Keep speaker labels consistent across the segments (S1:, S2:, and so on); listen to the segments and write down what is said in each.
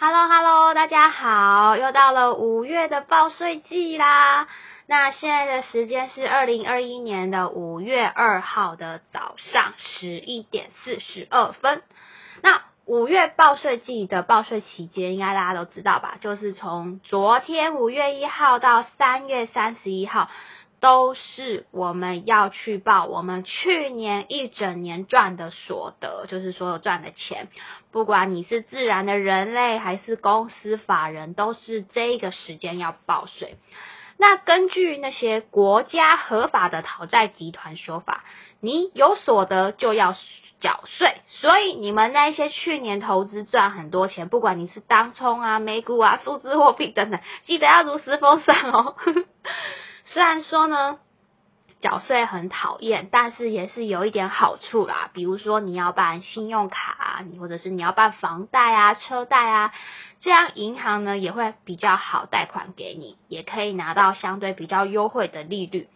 S1: Hello Hello，大家好，又到了五月的报税季啦。那现在的时间是二零二一年的五月二号的早上十一点四十二分。那五月报税季的报税期间，应该大家都知道吧？就是从昨天五月一号到三月三十一号。都是我们要去报我们去年一整年赚的所得，就是所有赚的钱，不管你是自然的人类还是公司法人，都是这个时间要报税。那根据那些国家合法的讨债集团说法，你有所得就要缴税，所以你们那些去年投资赚很多钱，不管你是当冲啊、美股啊、数字货币等等，记得要如实封上哦。虽然说呢，缴税很讨厌，但是也是有一点好处啦。比如说你要办信用卡，你或者是你要办房贷啊、车贷啊，这样银行呢也会比较好贷款给你，也可以拿到相对比较优惠的利率。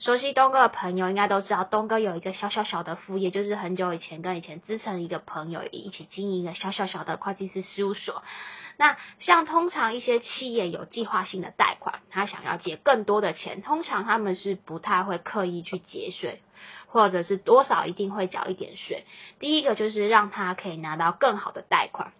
S1: 熟悉东哥的朋友应该都知道，东哥有一个小小小的副业，就是很久以前跟以前资深一个朋友一起经营一个小小小的会计师事务所。那像通常一些企业有计划性的贷款，他想要借更多的钱，通常他们是不太会刻意去节税，或者是多少一定会缴一点税。第一个就是让他可以拿到更好的贷款。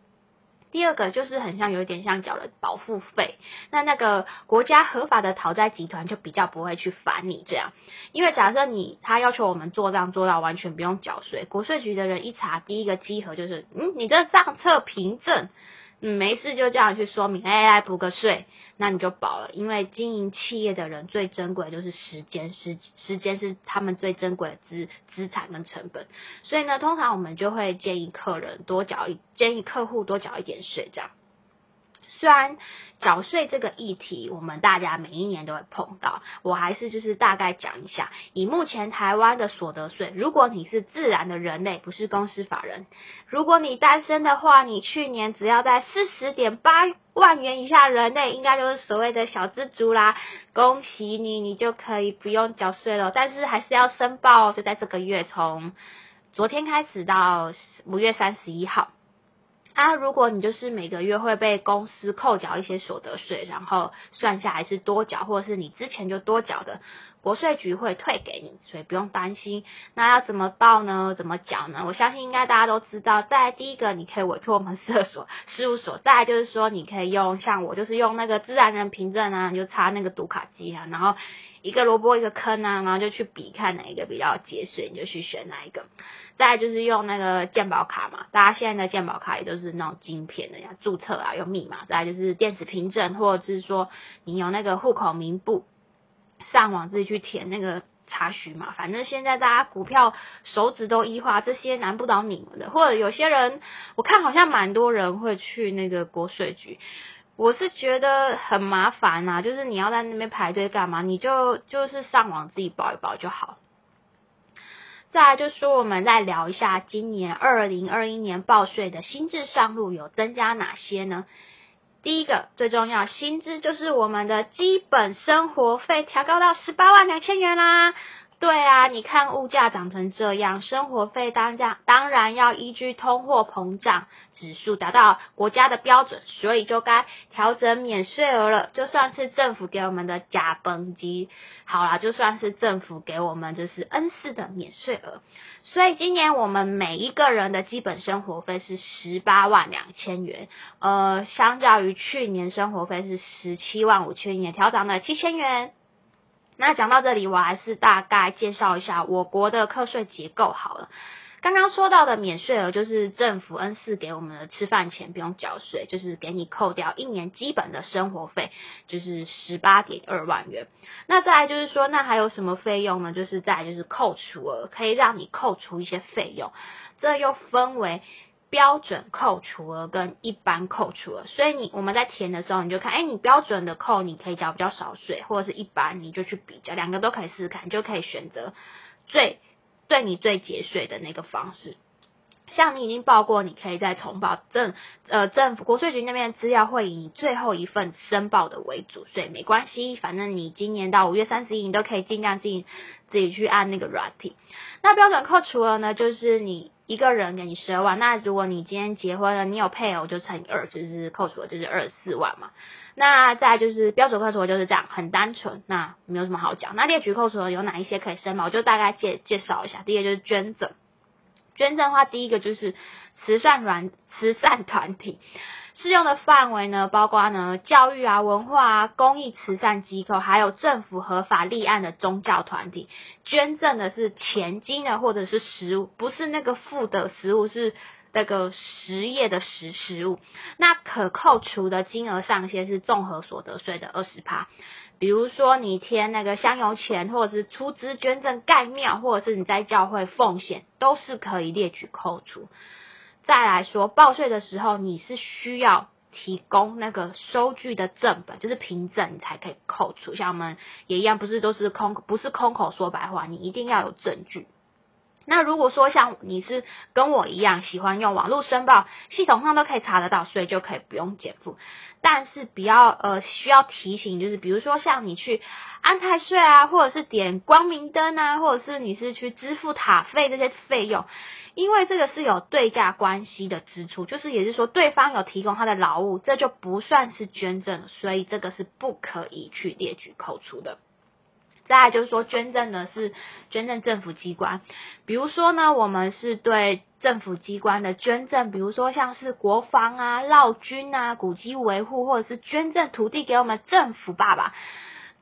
S1: 第二个就是很像有一点像缴了保护费，那那个国家合法的讨债集团就比较不会去烦你这样，因为假设你他要求我们做账做到完全不用缴税，国税局的人一查，第一个稽核就是，嗯，你这账册凭证。嗯，没事就这样去说明，，AI 补个税，那你就保了。因为经营企业的人最珍贵的就是时间，时时间是他们最珍贵的资资产跟成本。所以呢，通常我们就会建议客人多缴一，建议客户多缴一点税，这样。虽然缴税这个议题，我们大家每一年都会碰到，我还是就是大概讲一下。以目前台湾的所得税，如果你是自然的人类，不是公司法人，如果你单身的话，你去年只要在四十点八万元以下人类，应该就是所谓的小资族啦。恭喜你，你就可以不用缴税了。但是还是要申报，就在这个月，从昨天开始到五月三十一号。那，如果你就是每个月会被公司扣缴一些所得税，然后算下来是多缴，或者是你之前就多缴的，国税局会退给你，所以不用担心。那要怎么报呢？怎么缴呢？我相信应该大家都知道。在第一个，你可以委托我们社所 事务所；再就是说，你可以用像我，就是用那个自然人凭证啊，你就插那个读卡机啊，然后一个萝卜一个坑啊，然后就去比看哪一个比较节税，你就去选哪一个。再就是用那个健保卡嘛，大家现在的健保卡也都是那种晶片的呀，注册啊有密码。再就是电子凭证，或者是说你有那个户口名簿，上网自己去填那个查询嘛。反正现在大家股票手指都一化，这些难不倒你们的。或者有些人，我看好像蛮多人会去那个国税局，我是觉得很麻烦啊，就是你要在那边排队干嘛？你就就是上网自己报一报就好。再来就说，我们再聊一下今年二零二一年报税的新制上路有增加哪些呢？第一个最重要薪资就是我们的基本生活费调高到十八万两千元啦。对啊，你看物价涨成这样，生活费当然当然要依据通货膨胀指数达到国家的标准，所以就该调整免税额了。就算是政府给我们的假崩机，好啦，就算是政府给我们就是 N 四的免税额，所以今年我们每一个人的基本生活费是十八万两千元，呃，相较于去年生活费是十七万五千元，调涨了七千元。那讲到这里，我还是大概介绍一下我国的课税结构好了。刚刚说到的免税额，就是政府 N 四给我们的吃饭钱不用缴税，就是给你扣掉一年基本的生活费，就是十八点二万元。那再来就是说，那还有什么费用呢？就是再就是扣除额，可以让你扣除一些费用，这又分为。标准扣除额跟一般扣除额，所以你我们在填的时候，你就看，哎，你标准的扣你可以交比较少税，或者是一般你就去比较，两个都可以试试看，就可以选择最对你最节税的那个方式。像你已经报过，你可以再重报政呃政府国税局那边的资料会以最后一份申报的为主，所以没关系，反正你今年到五月三十一，你都可以尽量自己自己去按那个软体。那标准扣除额呢，就是你一个人给你十二万，那如果你今天结婚了，你有配偶就乘以二，就是扣除额就是二十四万嘛。那再就是标准扣除额就是这样，很单纯，那没有什么好讲。那列举扣除额有哪一些可以申报，我就大概介介绍一下。第一个就是捐赠。捐赠的话，第一个就是慈善软慈善团体，适用的范围呢，包括呢教育啊、文化啊、公益慈善机构，还有政府合法立案的宗教团体。捐赠的是钱金的，或者是食物，不是那个负的食物，是那个实业的实食物。那可扣除的金额上限是综合所得税的二十趴。比如说你填那个香油钱，或者是出资捐赠盖庙，或者是你在教会奉献，都是可以列举扣除。再来说报税的时候，你是需要提供那个收据的正本，就是凭证，你才可以扣除。像我们也一样，不是都是空，不是空口说白话，你一定要有证据。那如果说像你是跟我一样喜欢用网络申报，系统上都可以查得到，所以就可以不用减负。但是比较呃需要提醒，就是比如说像你去安泰税啊，或者是点光明灯啊，或者是你是去支付塔费这些费用，因为这个是有对价关系的支出，就是也是说对方有提供他的劳务，这就不算是捐赠，所以这个是不可以去列举扣除的。再来就是说，捐赠的是捐赠政府机关，比如说呢，我们是对政府机关的捐赠，比如说像是国防啊、绕军啊、古迹维护，或者是捐赠土地给我们政府爸爸，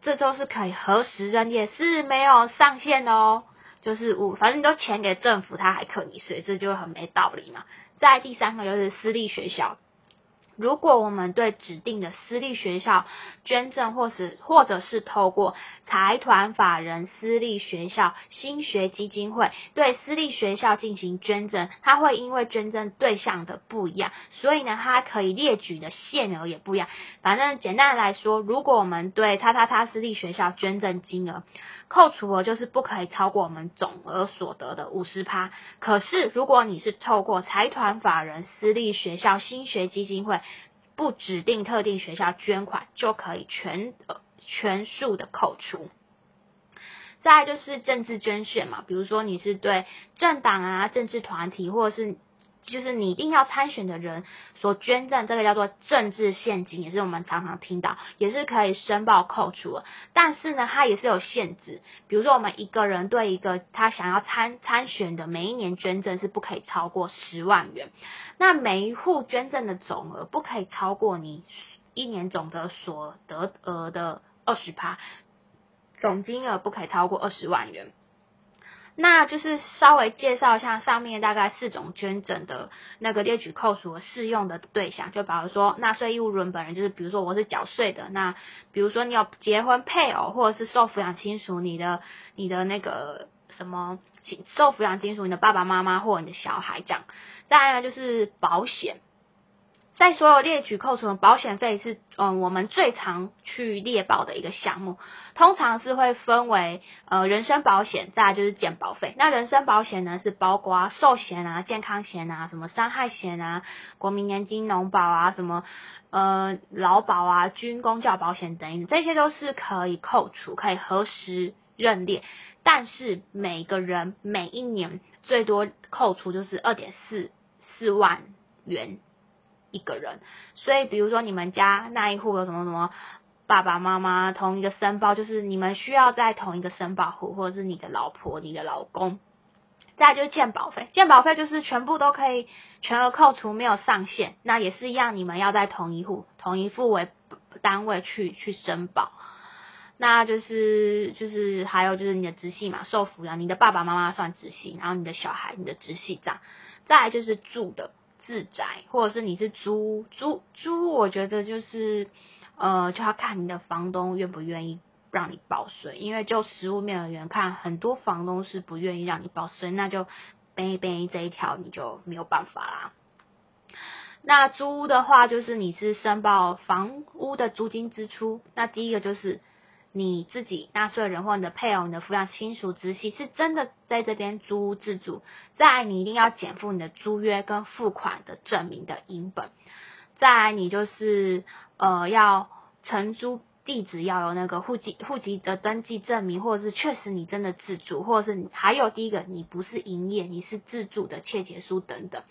S1: 这都是可以核实认列，是没有上限的哦。就是我反正都钱给政府，他还扣你税，这就很没道理嘛。再第三个就是私立学校。如果我们对指定的私立学校捐赠，或是或者是透过财团法人私立学校新学基金会对私立学校进行捐赠，它会因为捐赠对象的不一样，所以呢，它可以列举的限额也不一样。反正简单来说，如果我们对他他他私立学校捐赠金额扣除额就是不可以超过我们总额所得的五十趴。可是如果你是透过财团法人私立学校新学基金会，不指定特定学校捐款就可以全呃全数的扣除。再就是政治捐献嘛，比如说你是对政党啊、政治团体或者是。就是你一定要参选的人所捐赠，这个叫做政治现金，也是我们常常听到，也是可以申报扣除的。但是呢，它也是有限制，比如说我们一个人对一个他想要参参选的每一年捐赠是不可以超过十万元，那每一户捐赠的总额不可以超过你一年总的所得额的二十趴，总金额不可以超过二十万元。那就是稍微介绍一下上面大概四种捐赠的那个列举扣除适用的对象，就比如说纳税义务人本人，就是比如说我是缴税的，那比如说你有结婚配偶或者是受抚养亲属，你的你的那个什么受抚养亲属，你的爸爸妈妈或者你的小孩这样。再来呢就是保险。在所有列举扣除的保险费是，嗯，我们最常去列报的一个项目，通常是会分为，呃，人身保险，再就是健保费。那人身保险呢，是包括寿险啊、健康险啊、什么伤害险啊、国民年金、农保啊、什么，呃，劳保啊、军公教保险等等，这些都是可以扣除，可以核实认列。但是每个人每一年最多扣除就是二点四四万元。一个人，所以比如说你们家那一户有什么什么爸爸妈妈同一个申报，就是你们需要在同一个申报户，或者是你的老婆、你的老公。再就是健保费，健保费就是全部都可以全额扣除，没有上限。那也是一样，你们要在同一户、同一户为单位去去申报。那就是就是还有就是你的直系嘛，受抚养，你的爸爸妈妈算直系，然后你的小孩、你的直系这样。再来就是住的。自宅，或者是你是租租租，我觉得就是呃，就要看你的房东愿不愿意让你报税。因为就实物面而言，看很多房东是不愿意让你报税，那就背背这一条你就没有办法啦。那租的话，就是你是申报房屋的租金支出，那第一个就是你自己纳税人或你的配偶、你的抚养亲属、直系是真的在这边租屋自住，再你一定要减负你的租约跟付款的证明的影本，再你就是呃要承租地址要有那个户籍户籍的登记证明，或者是确实你真的自住，或者是还有第一个你不是营业，你是自住的切结书等等。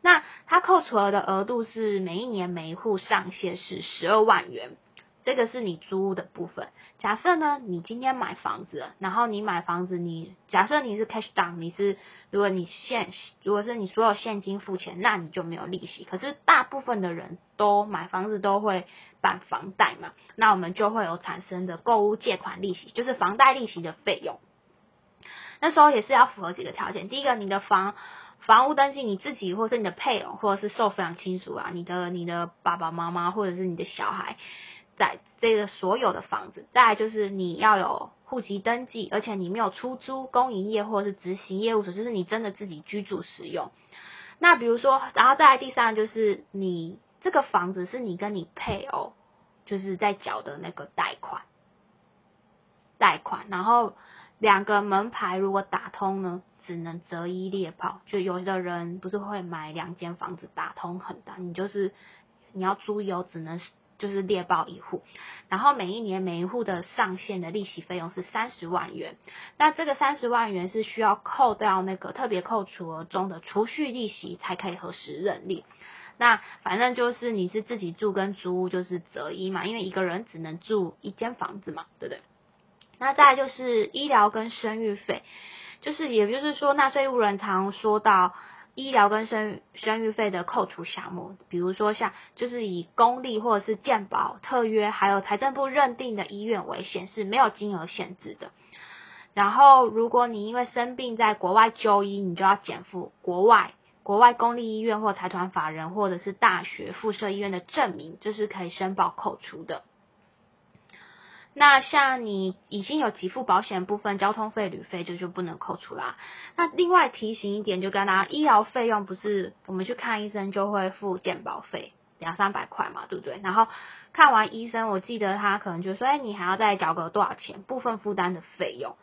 S1: 那它扣除额的额度是每一年每一户上限是十二万元。这个是你租屋的部分。假设呢，你今天买房子，然后你买房子，你假设你是 cash down，你是如果你现如果是你所有现金付钱，那你就没有利息。可是大部分的人都买房子都会办房贷嘛，那我们就会有产生的购物借款利息，就是房贷利息的费用。那时候也是要符合几个条件，第一个，你的房房屋登记你自己，或是你的配偶，或者是受抚养亲属啊，你的你的爸爸妈妈或者是你的小孩。在这个所有的房子，再来就是你要有户籍登记，而且你没有出租、公营业或是执行业务所，就是你真的自己居住使用。那比如说，然后再来第三就是你这个房子是你跟你配偶就是在缴的那个贷款，贷款，然后两个门牌如果打通呢，只能择一猎跑。就有的人不是会买两间房子打通很大，你就是你要租有只能。就是猎豹一户，然后每一年每一户的上限的利息费用是三十万元，那这个三十万元是需要扣掉那个特别扣除额中的储蓄利息才可以核实认列。那反正就是你是自己住跟租就是择一嘛，因为一个人只能住一间房子嘛，对不对？那再就是医疗跟生育费，就是也就是说纳税务人常说到。医疗跟生生育费的扣除项目，比如说像就是以公立或者是健保特约，还有财政部认定的医院为限，是没有金额限制的。然后，如果你因为生病在国外就医，你就要减负国外国外公立医院或财团法人或者是大学附设医院的证明，这是可以申报扣除的。那像你已经有给付保险部分，交通费、旅费就就不能扣除啦。那另外提醒一点，就跟大家，医疗费用不是我们去看医生就会付健保费两三百块嘛，对不对？然后看完医生，我记得他可能就说，哎，你还要再缴个多少钱？部分负担的费用。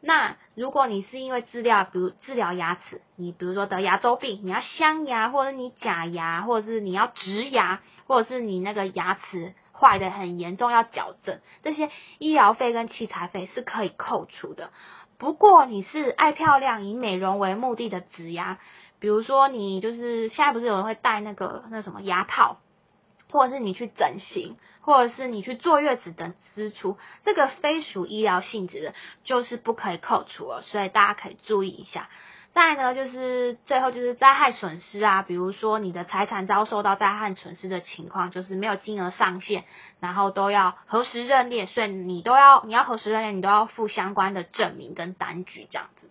S1: 那如果你是因为治疗，比如治疗牙齿，你比如说得牙周病，你要镶牙，或者你假牙，或者是你要植牙，或者是你那个牙齿。坏的很严重，要矫正，这些医疗费跟器材费是可以扣除的。不过你是爱漂亮、以美容为目的的植牙，比如说你就是现在不是有人会戴那个那什么牙套，或者是你去整形，或者是你去坐月子等支出，这个非属医疗性质的，就是不可以扣除了。所以大家可以注意一下。再呢，就是最后就是灾害损失啊，比如说你的财产遭受到灾害损失的情况，就是没有金额上限，然后都要核实认列，所以你都要你要核实认列，你都要附相关的证明跟单据这样子。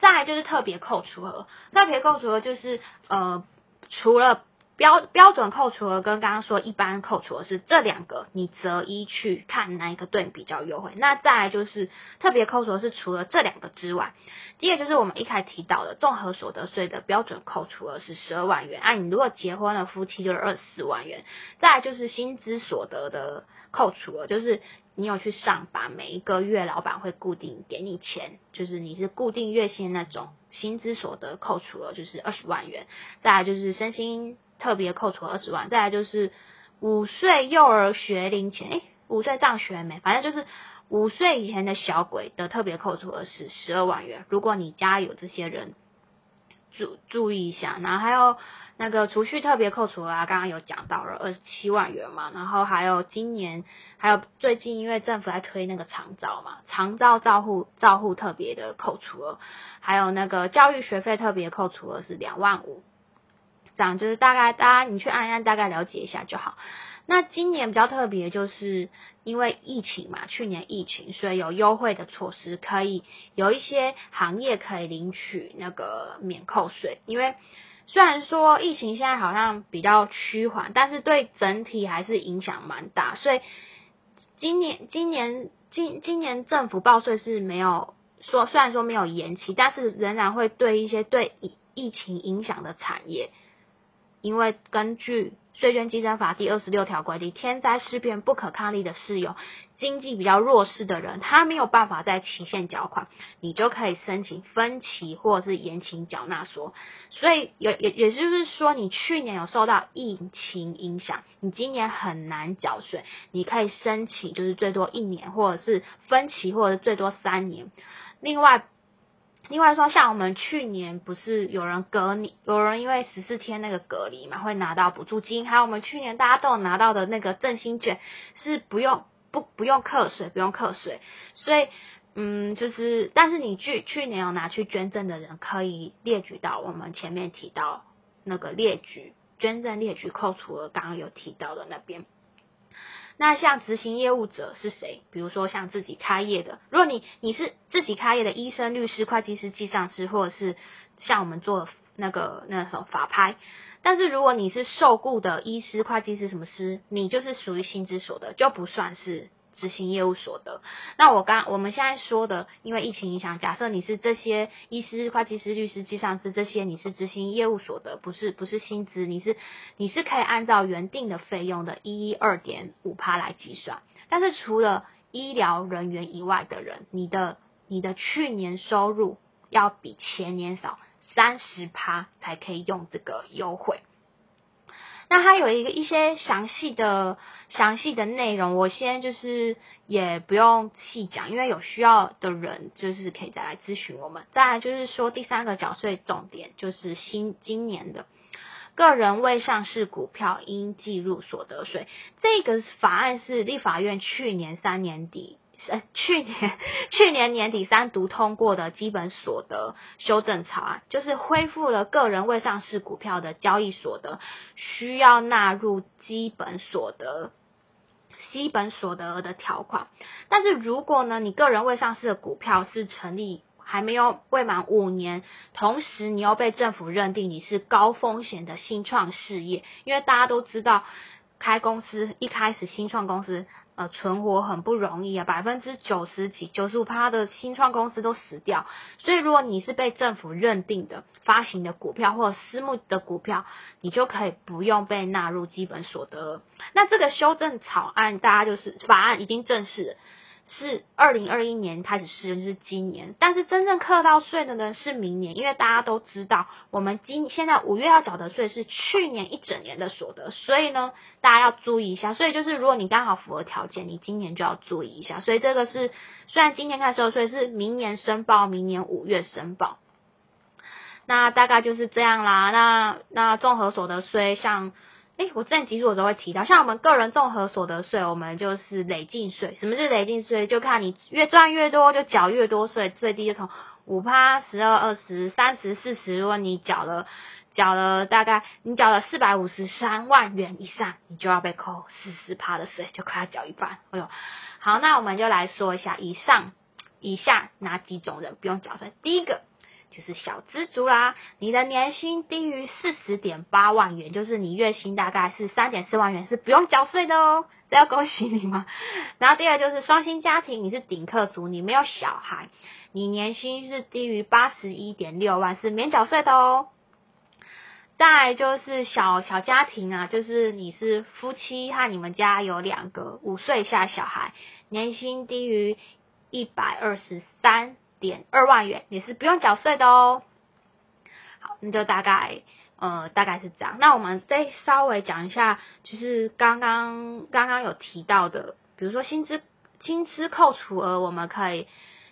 S1: 再来就是特别扣除额，特别扣除额就是呃除了。标标准扣除额跟刚刚说一般扣除额是这两个，你择一去看哪一个对你比较优惠。那再来就是特别扣除额是除了这两个之外，第二就是我们一开始提到的综合所得税的标准扣除额是十二万元，啊，你如果结婚了夫妻就是二十四万元。再来就是薪资所得的扣除额，就是你有去上班，每一个月老板会固定给你钱，就是你是固定月薪那种薪资所得扣除额就是二十万元。再来就是身心。特别扣除二十万，再来就是五岁幼儿学龄前，诶，五岁上学没？反正就是五岁以前的小鬼的特别扣除额是十二万元。如果你家有这些人，注注意一下。然后还有那个储蓄特别扣除额啊，刚刚有讲到了二十七万元嘛。然后还有今年，还有最近因为政府在推那个长照嘛，长照照护照护特别的扣除额，还有那个教育学费特别扣除额是两万五。这样就是大概大家你去按一按，大概了解一下就好。那今年比较特别，就是因为疫情嘛，去年疫情，所以有优惠的措施，可以有一些行业可以领取那个免扣税。因为虽然说疫情现在好像比较趋缓，但是对整体还是影响蛮大。所以今年今年今今年政府报税是没有说，虽然说没有延期，但是仍然会对一些对疫疫情影响的产业。因为根据税捐稽征法第二十六条规定，天灾事变不可抗力的事由，经济比较弱势的人，他没有办法在期限缴款，你就可以申请分期或者是延期缴纳所。所以也也也就是说，你去年有受到疫情影响，你今年很难缴税，你可以申请就是最多一年，或者是分期，或者最多三年。另外。另外说，像我们去年不是有人隔离，有人因为十四天那个隔离嘛，会拿到补助金，还有我们去年大家都有拿到的那个振兴券，是不用不不用课税，不用课税，所以嗯，就是但是你去去年有拿去捐赠的人，可以列举到我们前面提到那个列举捐赠列举扣除额，刚刚有提到的那边。那像执行业务者是谁？比如说像自己开业的，如果你你是自己开业的医生、律师、会计师、记账师，或者是像我们做那个那什么法拍，但是如果你是受雇的医师、会计师什么师，你就是属于薪资所得，就不算是。执行业务所得，那我刚我们现在说的，因为疫情影响，假设你是这些医师、会计师、律师、计账师这些，你是执行业务所得，不是不是薪资，你是你是可以按照原定的费用的一一二点五趴来计算。但是除了医疗人员以外的人，你的你的去年收入要比前年少三十趴才可以用这个优惠。那它有一个一些详细的详细的内容，我先就是也不用细讲，因为有需要的人就是可以再来咨询我们。再来就是说第三个缴税重点就是新今年的个人未上市股票应计入所得税，这个法案是立法院去年三年底。呃，去年去年年底三读通过的基本所得修正草案，就是恢复了个人未上市股票的交易所得需要纳入基本所得基本所得额的条款。但是如果呢，你个人未上市的股票是成立还没有未满五年，同时你又被政府认定你是高风险的新创事业，因为大家都知道开公司一开始新创公司。呃，存活很不容易啊，百分之九十几、九十五趴的新创公司都死掉。所以，如果你是被政府认定的发行的股票或者私募的股票，你就可以不用被纳入基本所得。那这个修正草案，大家就是法案已经正式。是二零二一年开始实施，是今年，但是真正课到税的呢是明年，因为大家都知道，我们今现在五月要缴的税是去年一整年的所得，所以呢，大家要注意一下。所以就是如果你刚好符合条件，你今年就要注意一下。所以这个是虽然今年开始收税，是明年申报，明年五月申报。那大概就是这样啦。那那综合所得税像。哎，我之前集数的时候会提到，像我们个人综合所得税，我们就是累进税。什么是累进税？就看你越赚越多，就缴越多税。最低就从五趴、十二、二十、三十、四十。如果你缴了缴了大概你缴了四百五十三万元以上，你就要被扣四十趴的税，就快要缴一半。哎呦，好，那我们就来说一下以上以下哪几种人不用缴税。第一个。就是小资族啦，你的年薪低于四十点八万元，就是你月薪大概是三点四万元，是不用缴税的哦，这要恭喜你吗？然后第二就是双薪家庭，你是顶客族，你没有小孩，你年薪是低于八十一点六万，是免缴税的哦。再就是小小家庭啊，就是你是夫妻和你们家有两个五岁以下小孩，年薪低于一百二十三。点二万元也是不用缴税的哦。好，那就大概呃大概是这样。那我们再稍微讲一下，就是刚刚刚刚有提到的，比如说薪资薪资扣除额，我们可以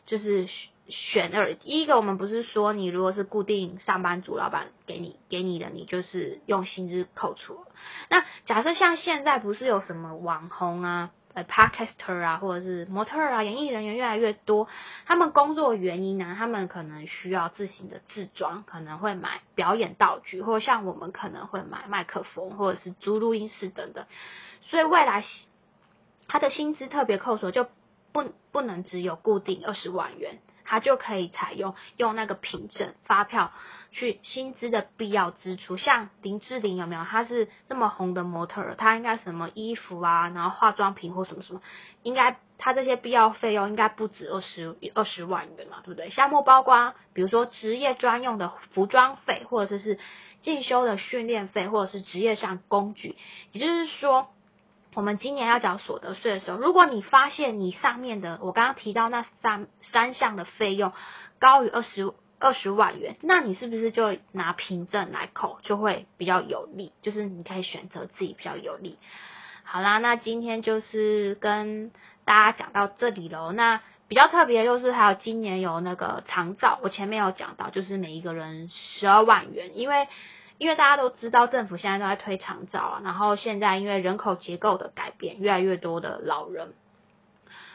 S1: 就是选二。第一个，我们不是说你如果是固定上班族，老板给你给你的，你就是用薪资扣除。那假设像现在不是有什么网红啊？呃，podcaster 啊，或者是模特啊，演艺人员越来越多。他们工作原因呢，他们可能需要自行的制装，可能会买表演道具，或像我们可能会买麦克风，或者是租录音室等等。所以未来他的薪资特别扣除就不不能只有固定二十万元。他就可以采用用那个凭证发票去薪资的必要支出，像林志玲有没有？她是那么红的模特儿，她应该什么衣服啊，然后化妆品或什么什么，应该她这些必要费用应该不止二十二十万元嘛，对不对？项目包括比如说职业专用的服装费，或者是进修的训练费，或者是职业上工具。也就是说，我们今年要缴所得税的时候，如果你发现你上面的我刚刚提到那三三项的费用高于二十二十万元，那你是不是就拿凭证来扣，就会比较有利？就是你可以选择自己比较有利。好啦，那今天就是跟大家讲到这里喽。那比较特别就是还有今年有那个长照，我前面有讲到，就是每一个人十二万元，因为因为大家都知道政府现在都在推长照啊，然后现在因为人口结构的改变，越来越多的老人，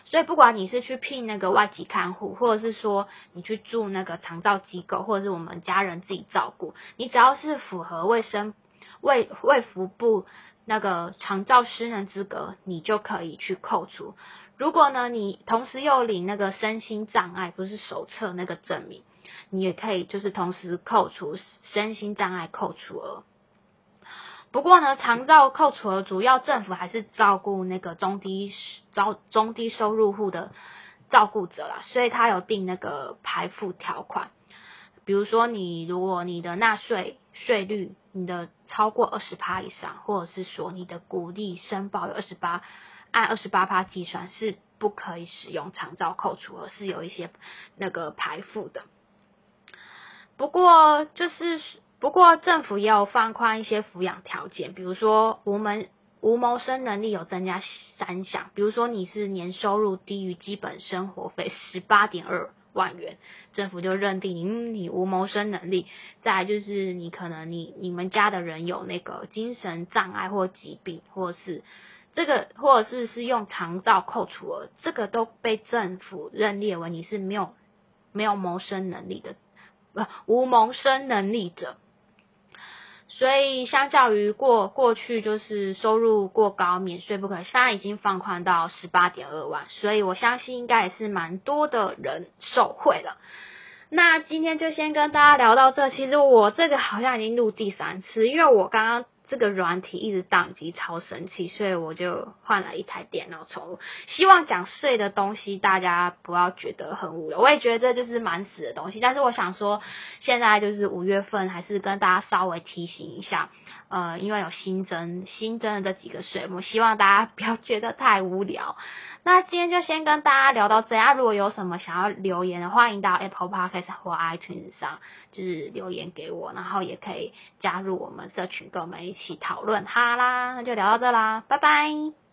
S1: 所以不管你是去聘那个外籍看护，或者是说你去住那个长照机构，或者是我们家人自己照顾，你只要是符合卫生卫卫福部。那个长照失能资格，你就可以去扣除。如果呢，你同时又领那个身心障碍不是手册那个证明，你也可以就是同时扣除身心障碍扣除额。不过呢，长照扣除额主要政府还是照顾那个中低招中低收入户的照顾者啦，所以他有定那个排付条款。比如说，你如果你的纳税税率你的超过二十趴以上，或者是说你的股利申报有二十八，按二十八趴计算是不可以使用长照扣除，额是有一些那个排付的。不过就是不过政府也有放宽一些抚养条件，比如说无门无谋生能力有增加三项，比如说你是年收入低于基本生活费十八点二。万元，政府就认定你你无谋生能力，再就是你可能你你们家的人有那个精神障碍或疾病，或是这个或者是是用长照扣除额，这个都被政府认列为你是没有没有谋生能力的，无谋生能力者。所以，相较于过过去就是收入过高免税不可，现在已经放宽到十八点二万，所以我相信应该也是蛮多的人受惠了。那今天就先跟大家聊到这，其实我这个好像已经录第三次，因为我刚刚。这个软体一直宕机，超神奇，所以我就换了一台电脑重录。希望讲税的东西大家不要觉得很无聊，我也觉得这就是蛮死的东西。但是我想说，现在就是五月份，还是跟大家稍微提醒一下，呃，因为有新增新增的这几个税目，希望大家不要觉得太无聊。那今天就先跟大家聊到这样。如果有什么想要留言的，欢迎到 Apple Podcast 或 iTunes 上，就是留言给我，然后也可以加入我们社群，跟我们一一起讨论。哈啦，那就聊到这啦，拜拜。